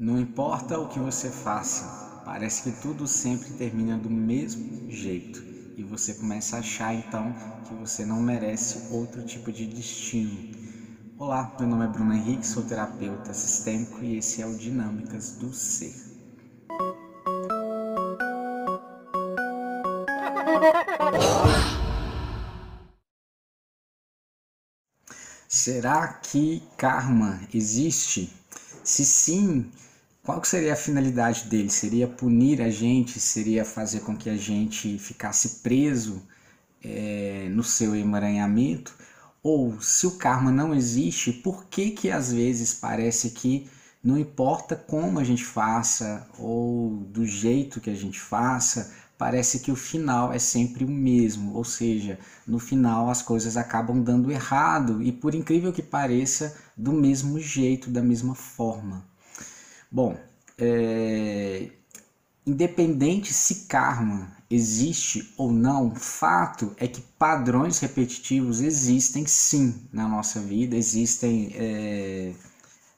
Não importa o que você faça, parece que tudo sempre termina do mesmo jeito e você começa a achar então que você não merece outro tipo de destino. Olá, meu nome é Bruno Henrique, sou terapeuta sistêmico e esse é o Dinâmicas do Ser. Será que karma existe? Se sim, qual seria a finalidade dele? Seria punir a gente? Seria fazer com que a gente ficasse preso é, no seu emaranhamento? Ou se o karma não existe, por que que às vezes parece que não importa como a gente faça ou do jeito que a gente faça, parece que o final é sempre o mesmo, ou seja, no final as coisas acabam dando errado e por incrível que pareça, do mesmo jeito, da mesma forma. Bom, é, independente se karma existe ou não, fato é que padrões repetitivos existem sim na nossa vida, existem é,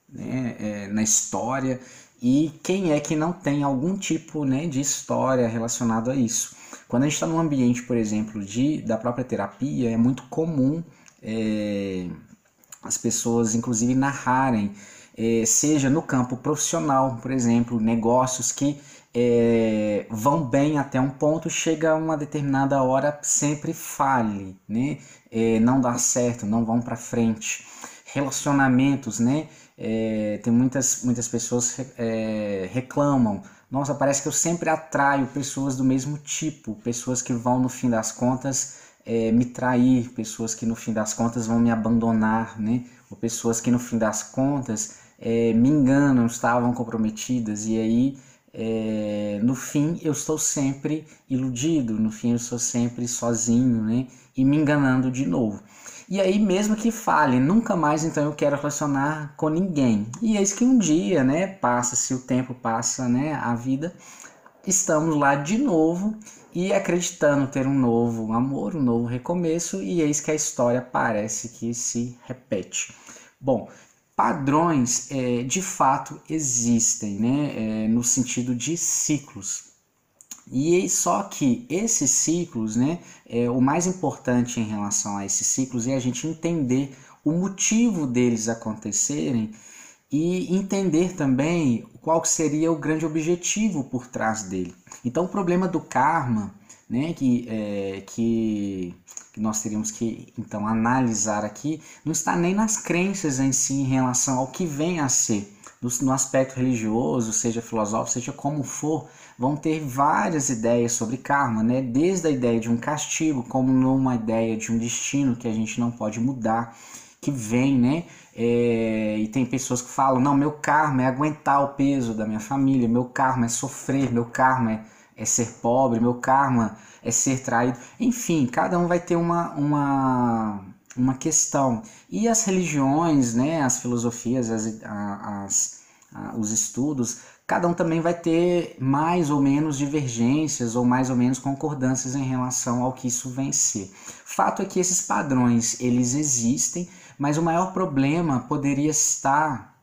né, é, na história e quem é que não tem algum tipo né, de história relacionada a isso? Quando a gente está num ambiente, por exemplo, de, da própria terapia, é muito comum é, as pessoas, inclusive, narrarem é, seja no campo profissional, por exemplo, negócios que é, vão bem até um ponto, chega uma determinada hora, sempre fale, né? É, não dá certo, não vão para frente. Relacionamentos, né? É, tem muitas, muitas pessoas é, reclamam. Nossa, parece que eu sempre atraio pessoas do mesmo tipo, pessoas que vão, no fim das contas, é, me trair, pessoas que no fim das contas vão me abandonar, né? Ou pessoas que no fim das contas é, me enganam, estavam comprometidas e aí é, no fim eu estou sempre iludido, no fim eu estou sempre sozinho, né? E me enganando de novo. E aí mesmo que fale, nunca mais então eu quero relacionar com ninguém. E eis que um dia, né, passa-se o tempo, passa, né, a vida, estamos lá de novo e acreditando ter um novo amor, um novo recomeço, e eis que a história parece que se repete. Bom, padrões é, de fato existem, né, é, no sentido de ciclos. E só que esses ciclos, né, é, o mais importante em relação a esses ciclos é a gente entender o motivo deles acontecerem e entender também qual seria o grande objetivo por trás dele. Então, o problema do karma, né, que, é, que que nós teríamos que então analisar aqui, não está nem nas crenças em si em relação ao que vem a ser. No, aspecto religioso, seja filosófico, seja como for, vão ter várias ideias sobre karma, né? Desde a ideia de um castigo, como numa ideia de um destino que a gente não pode mudar, que vem, né? É, e tem pessoas que falam: não, meu karma é aguentar o peso da minha família, meu karma é sofrer, meu karma é, é ser pobre, meu karma é ser traído. Enfim, cada um vai ter uma, uma, uma questão. E as religiões, né, as filosofias, as, as, os estudos, cada um também vai ter mais ou menos divergências ou mais ou menos concordâncias em relação ao que isso vem ser. Fato é que esses padrões, eles existem, mas o maior problema poderia estar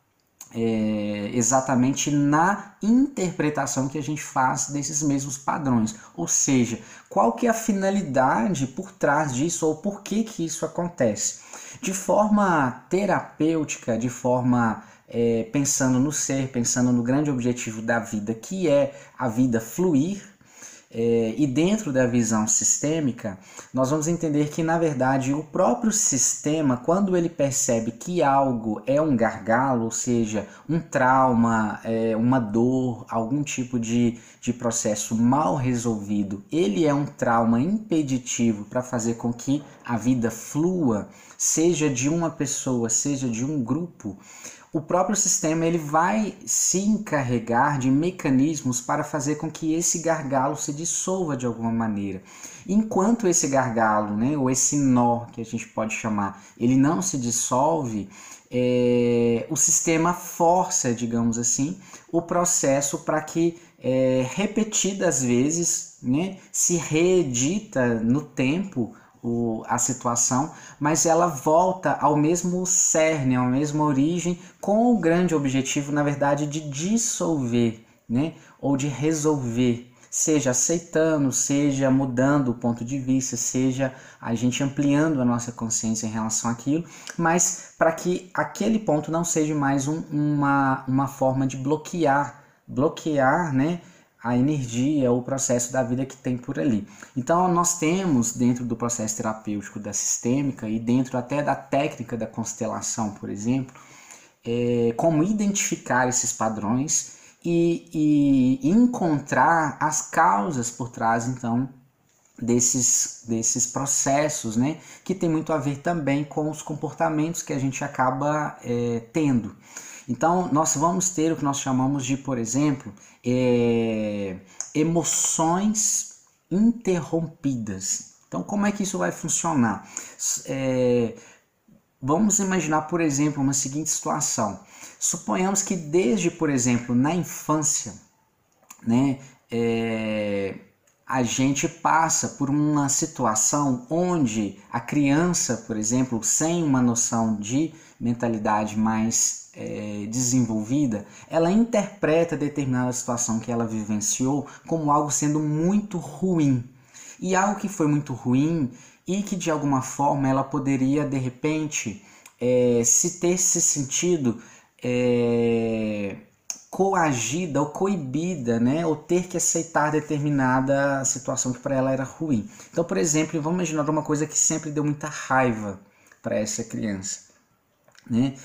é, exatamente na interpretação que a gente faz desses mesmos padrões. Ou seja, qual que é a finalidade por trás disso ou por que, que isso acontece. De forma terapêutica, de forma é, pensando no ser, pensando no grande objetivo da vida, que é a vida fluir, é, e dentro da visão sistêmica, nós vamos entender que, na verdade, o próprio sistema, quando ele percebe que algo é um gargalo, ou seja, um trauma, é, uma dor, algum tipo de, de processo mal resolvido, ele é um trauma impeditivo para fazer com que a vida flua, seja de uma pessoa, seja de um grupo o próprio sistema ele vai se encarregar de mecanismos para fazer com que esse gargalo se dissolva de alguma maneira. Enquanto esse gargalo, né, ou esse nó que a gente pode chamar, ele não se dissolve, é, o sistema força, digamos assim, o processo para que é, repetidas vezes né, se reedita no tempo o, a situação, mas ela volta ao mesmo cerne, à mesma origem, com o grande objetivo, na verdade, de dissolver, né? ou de resolver seja aceitando, seja mudando o ponto de vista, seja a gente ampliando a nossa consciência em relação àquilo, mas para que aquele ponto não seja mais um, uma, uma forma de bloquear, bloquear, né? A energia, o processo da vida que tem por ali. Então, nós temos dentro do processo terapêutico da sistêmica e dentro até da técnica da constelação, por exemplo, é, como identificar esses padrões e, e encontrar as causas por trás, então, desses, desses processos, né? Que tem muito a ver também com os comportamentos que a gente acaba é, tendo. Então, nós vamos ter o que nós chamamos de, por exemplo, é, emoções interrompidas. Então, como é que isso vai funcionar? É, vamos imaginar, por exemplo, uma seguinte situação. Suponhamos que desde, por exemplo, na infância, né, é, a gente passa por uma situação onde a criança, por exemplo, sem uma noção de mentalidade mais é, desenvolvida, ela interpreta determinada situação que ela vivenciou como algo sendo muito ruim. E algo que foi muito ruim e que de alguma forma ela poderia de repente é, se ter se sentido é, coagida ou coibida, né, ou ter que aceitar determinada situação que para ela era ruim. Então, por exemplo, vamos imaginar uma coisa que sempre deu muita raiva para essa criança, né?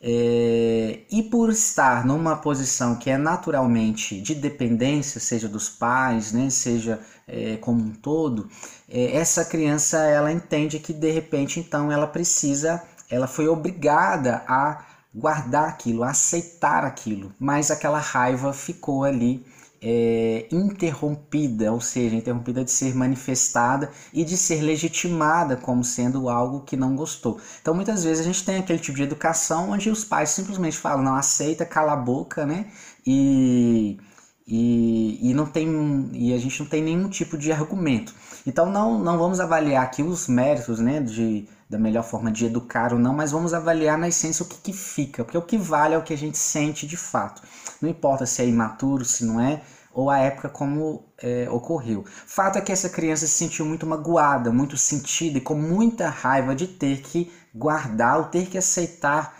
É, e por estar numa posição que é naturalmente de dependência, seja dos pais, né, seja é, como um todo, é, essa criança ela entende que de repente então ela precisa, ela foi obrigada a guardar aquilo, aceitar aquilo, mas aquela raiva ficou ali é, interrompida, ou seja, interrompida de ser manifestada e de ser legitimada como sendo algo que não gostou. Então, muitas vezes a gente tem aquele tipo de educação onde os pais simplesmente falam, não aceita, cala a boca, né? E, e, e não tem e a gente não tem nenhum tipo de argumento. Então, não, não vamos avaliar aqui os méritos, né? De da melhor forma de educar ou não, mas vamos avaliar na essência o que, que fica, porque o que vale é o que a gente sente de fato. Não importa se é imaturo, se não é, ou a época como é, ocorreu. Fato é que essa criança se sentiu muito magoada, muito sentida e com muita raiva de ter que guardar, ou ter que aceitar,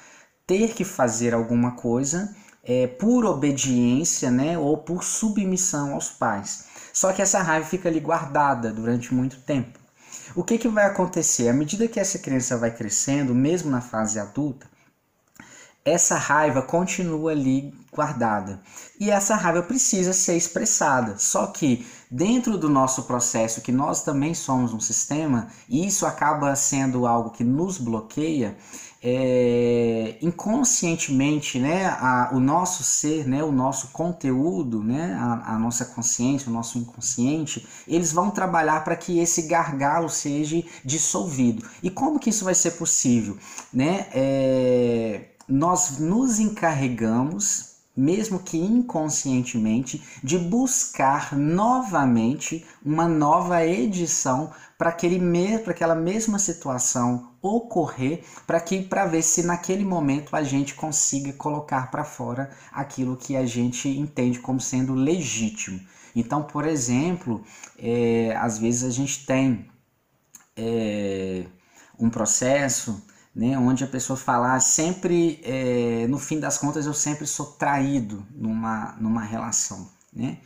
ter que fazer alguma coisa é, por obediência, né, ou por submissão aos pais. Só que essa raiva fica ali guardada durante muito tempo. O que, que vai acontecer? À medida que essa criança vai crescendo, mesmo na fase adulta, essa raiva continua ali guardada. E essa raiva precisa ser expressada. Só que dentro do nosso processo, que nós também somos um sistema, e isso acaba sendo algo que nos bloqueia, é, inconscientemente, né, a, o nosso ser, né, o nosso conteúdo, né, a, a, nossa consciência, o nosso inconsciente, eles vão trabalhar para que esse gargalo seja dissolvido. E como que isso vai ser possível? Né? É, nós nos encarregamos mesmo que inconscientemente, de buscar novamente uma nova edição para para aquela mesma situação ocorrer, para que para ver se naquele momento a gente consiga colocar para fora aquilo que a gente entende como sendo legítimo. Então, por exemplo, é, às vezes a gente tem é, um processo né, onde a pessoa fala ah, sempre, é, no fim das contas, eu sempre sou traído numa, numa relação. Né?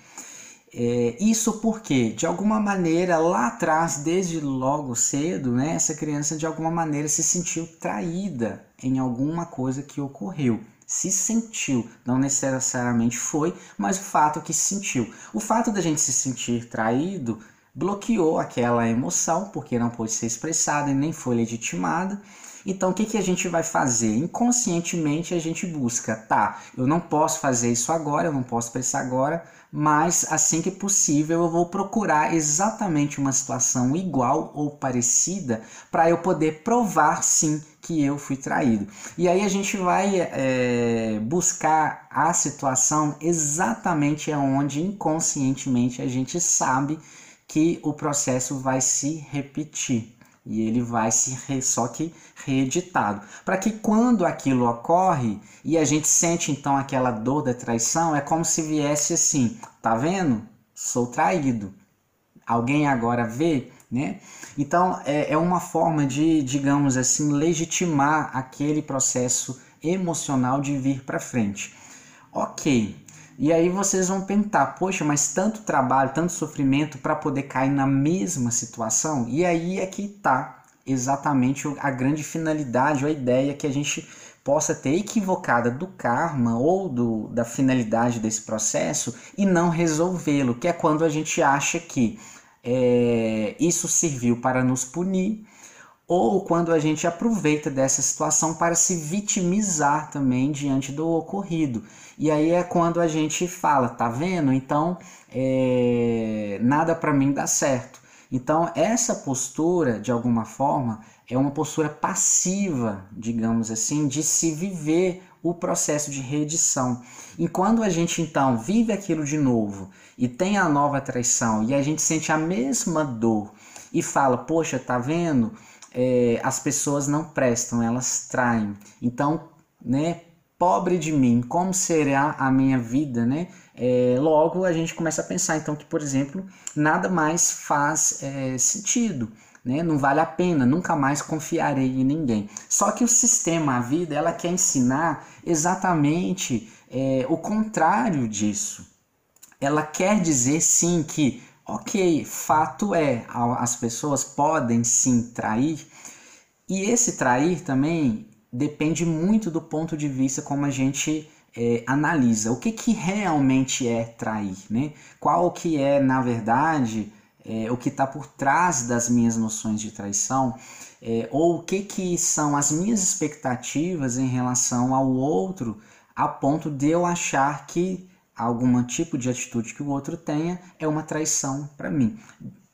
É, isso porque, de alguma maneira, lá atrás, desde logo cedo, né, essa criança de alguma maneira se sentiu traída em alguma coisa que ocorreu. Se sentiu, não necessariamente foi, mas o fato que se sentiu. O fato da gente se sentir traído bloqueou aquela emoção, porque não pôde ser expressada e nem foi legitimada. Então, o que, que a gente vai fazer? Inconscientemente, a gente busca, tá, eu não posso fazer isso agora, eu não posso pensar agora, mas assim que possível eu vou procurar exatamente uma situação igual ou parecida para eu poder provar sim que eu fui traído. E aí a gente vai é, buscar a situação exatamente onde inconscientemente a gente sabe que o processo vai se repetir e ele vai se re, só que reeditado. Para que quando aquilo ocorre e a gente sente então aquela dor da traição, é como se viesse assim, tá vendo? Sou traído. Alguém agora vê, né? Então é, é uma forma de, digamos assim, legitimar aquele processo emocional de vir para frente. Ok, e aí vocês vão pensar, poxa, mas tanto trabalho, tanto sofrimento para poder cair na mesma situação? E aí é que está exatamente a grande finalidade, a ideia que a gente possa ter equivocada do karma ou do, da finalidade desse processo e não resolvê-lo, que é quando a gente acha que é, isso serviu para nos punir ou quando a gente aproveita dessa situação para se vitimizar também diante do ocorrido. E aí é quando a gente fala, tá vendo? Então, é, nada para mim dá certo. Então, essa postura, de alguma forma, é uma postura passiva, digamos assim, de se viver o processo de reedição. E quando a gente então vive aquilo de novo e tem a nova traição e a gente sente a mesma dor e fala, poxa, tá vendo? É, as pessoas não prestam, elas traem. Então, né, pobre de mim, como será a minha vida, né? É, logo a gente começa a pensar então que, por exemplo, nada mais faz é, sentido. Né? Não vale a pena, nunca mais confiarei em ninguém. Só que o sistema, a vida, ela quer ensinar exatamente é, o contrário disso. Ela quer dizer sim que Ok, fato é, as pessoas podem sim trair, e esse trair também depende muito do ponto de vista como a gente é, analisa. O que, que realmente é trair, né? Qual que é, na verdade, é, o que está por trás das minhas noções de traição, é, ou o que, que são as minhas expectativas em relação ao outro, a ponto de eu achar que algum tipo de atitude que o outro tenha é uma traição para mim.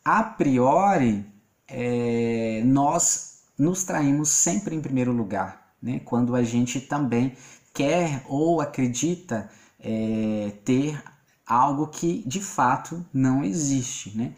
A priori, é, nós nos traímos sempre em primeiro lugar, né? quando a gente também quer ou acredita é, ter algo que de fato não existe. Né?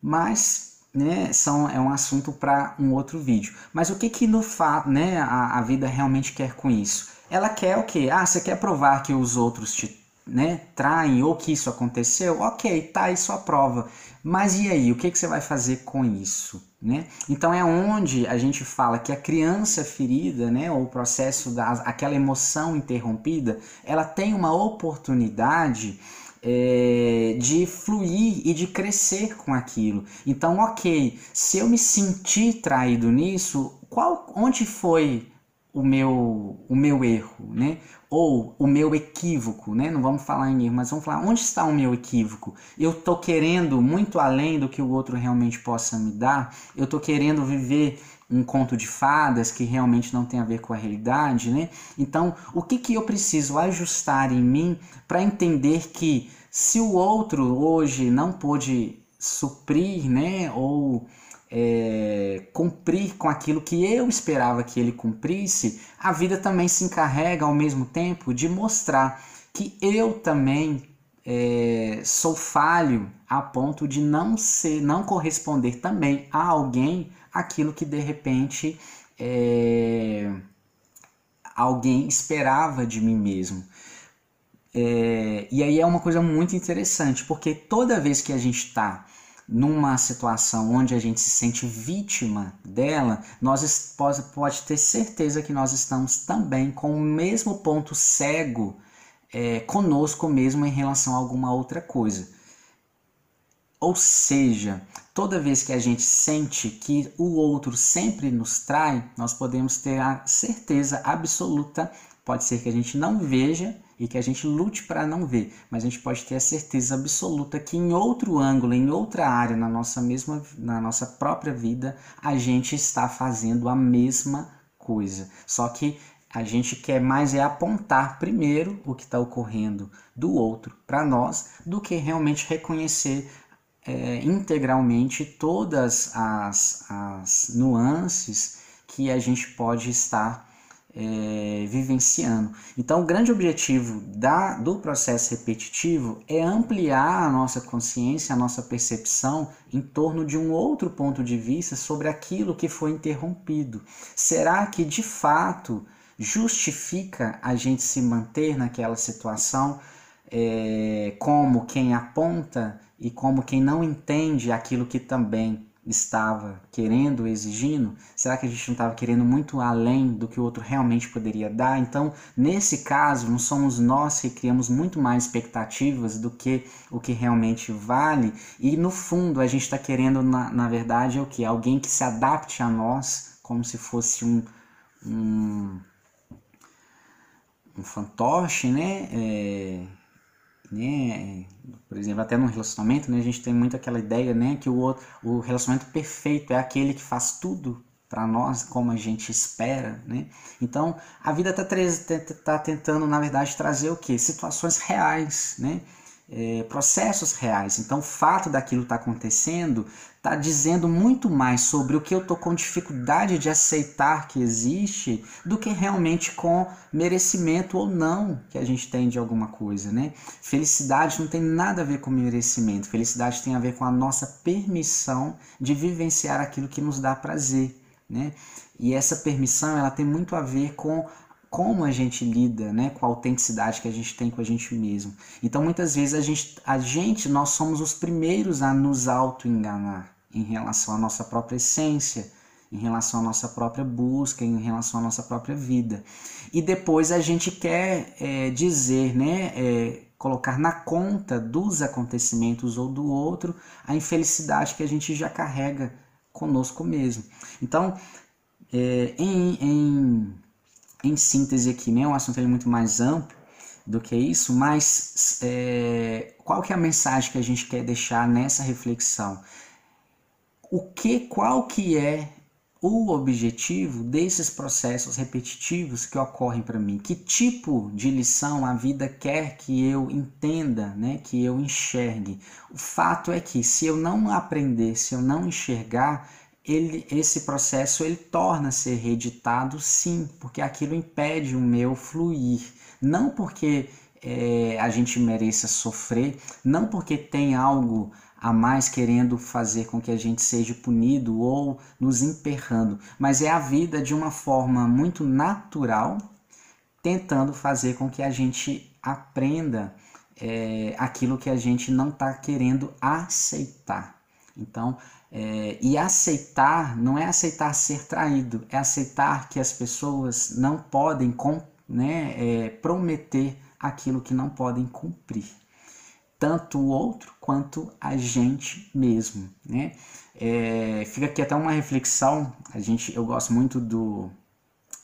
Mas né, são, é um assunto para um outro vídeo. Mas o que, que no fato né, a, a vida realmente quer com isso? Ela quer o quê? Ah, você quer provar que os outros te né, traem ou que isso aconteceu, ok, tá aí sua prova. Mas e aí, o que, que você vai fazer com isso? Né? Então é onde a gente fala que a criança ferida, né, ou o processo da aquela emoção interrompida, ela tem uma oportunidade é, de fluir e de crescer com aquilo. Então, ok, se eu me sentir traído nisso, qual, onde foi o meu, o meu erro, né? Ou o meu equívoco, né? Não vamos falar em erro, mas vamos falar onde está o meu equívoco. Eu estou querendo muito além do que o outro realmente possa me dar. Eu estou querendo viver um conto de fadas que realmente não tem a ver com a realidade, né? Então, o que, que eu preciso ajustar em mim para entender que se o outro hoje não pôde suprir, né? Ou é, cumprir com aquilo que eu esperava que ele cumprisse, a vida também se encarrega ao mesmo tempo de mostrar que eu também é, sou falho a ponto de não ser, não corresponder também a alguém aquilo que de repente é, alguém esperava de mim mesmo. É, e aí é uma coisa muito interessante, porque toda vez que a gente está numa situação onde a gente se sente vítima dela, nós pode, pode ter certeza que nós estamos também com o mesmo ponto cego é, conosco mesmo em relação a alguma outra coisa. Ou seja, toda vez que a gente sente que o outro sempre nos trai, nós podemos ter a certeza absoluta, pode ser que a gente não veja, e que a gente lute para não ver, mas a gente pode ter a certeza absoluta que em outro ângulo, em outra área, na nossa mesma, na nossa própria vida, a gente está fazendo a mesma coisa. Só que a gente quer mais é apontar primeiro o que está ocorrendo do outro para nós, do que realmente reconhecer é, integralmente todas as, as nuances que a gente pode estar é, vivenciando. Então, o grande objetivo da, do processo repetitivo é ampliar a nossa consciência, a nossa percepção em torno de um outro ponto de vista sobre aquilo que foi interrompido. Será que de fato justifica a gente se manter naquela situação é, como quem aponta e como quem não entende aquilo que também estava querendo, exigindo? Será que a gente não estava querendo muito além do que o outro realmente poderia dar? Então, nesse caso, não somos nós que criamos muito mais expectativas do que o que realmente vale, e no fundo a gente está querendo, na, na verdade, é o que? Alguém que se adapte a nós, como se fosse um, um, um fantoche, né? É, né? Por exemplo, até no relacionamento, né, a gente tem muito aquela ideia, né, que o outro, o relacionamento perfeito é aquele que faz tudo para nós como a gente espera, né? Então, a vida está tá tentando, na verdade, trazer o que? Situações reais, né? É, processos reais. Então, o fato daquilo estar tá acontecendo está dizendo muito mais sobre o que eu estou com dificuldade de aceitar que existe do que realmente com merecimento ou não que a gente tem de alguma coisa, né? Felicidade não tem nada a ver com merecimento. Felicidade tem a ver com a nossa permissão de vivenciar aquilo que nos dá prazer, né? E essa permissão ela tem muito a ver com como a gente lida, né, com a autenticidade que a gente tem com a gente mesmo. Então, muitas vezes a gente, a gente nós somos os primeiros a nos auto-enganar em relação à nossa própria essência, em relação à nossa própria busca, em relação à nossa própria vida. E depois a gente quer é, dizer, né, é, colocar na conta dos acontecimentos ou do outro a infelicidade que a gente já carrega conosco mesmo. Então, é, em, em em síntese aqui, né? O assunto é muito mais amplo do que isso, mas é, qual que é a mensagem que a gente quer deixar nessa reflexão? O que, qual que é o objetivo desses processos repetitivos que ocorrem para mim? Que tipo de lição a vida quer que eu entenda, né? que eu enxergue? O fato é que se eu não aprender, se eu não enxergar, ele, esse processo ele torna ser reeditado sim, porque aquilo impede o meu fluir. Não porque é, a gente mereça sofrer, não porque tem algo a mais querendo fazer com que a gente seja punido ou nos emperrando, mas é a vida de uma forma muito natural, tentando fazer com que a gente aprenda é, aquilo que a gente não está querendo aceitar. Então, é, e aceitar não é aceitar ser traído, é aceitar que as pessoas não podem né, é, prometer aquilo que não podem cumprir. Tanto o outro quanto a gente mesmo. Né? É, fica aqui até uma reflexão. A gente, eu gosto muito do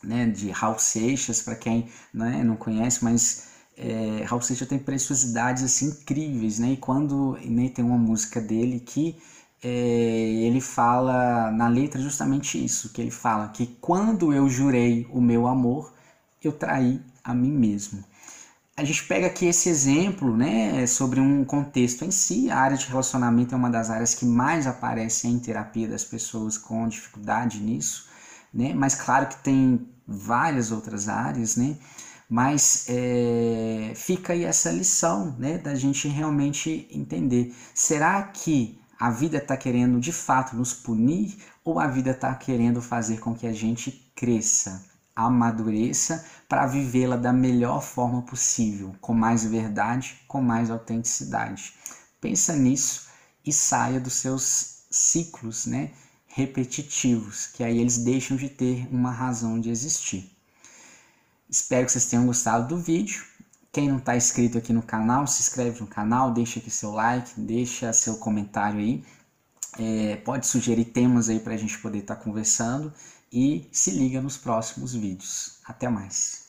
né, de Raul Seixas, para quem né, não conhece, mas é, Raul Seixas tem preciosidades assim, incríveis. Né? E quando né, tem uma música dele que é, ele fala na letra justamente isso, que ele fala que quando eu jurei o meu amor, eu traí a mim mesmo. A gente pega aqui esse exemplo, né, sobre um contexto em si. A área de relacionamento é uma das áreas que mais aparece em terapia das pessoas com dificuldade nisso, né? Mas claro que tem várias outras áreas, né? Mas é, fica aí essa lição, né, da gente realmente entender. Será que a vida está querendo de fato nos punir ou a vida está querendo fazer com que a gente cresça, amadureça para vivê-la da melhor forma possível, com mais verdade, com mais autenticidade. Pensa nisso e saia dos seus ciclos, né, repetitivos, que aí eles deixam de ter uma razão de existir. Espero que vocês tenham gostado do vídeo. Quem não está inscrito aqui no canal, se inscreve no canal, deixa aqui seu like, deixa seu comentário aí. É, pode sugerir temas aí para a gente poder estar tá conversando e se liga nos próximos vídeos. Até mais!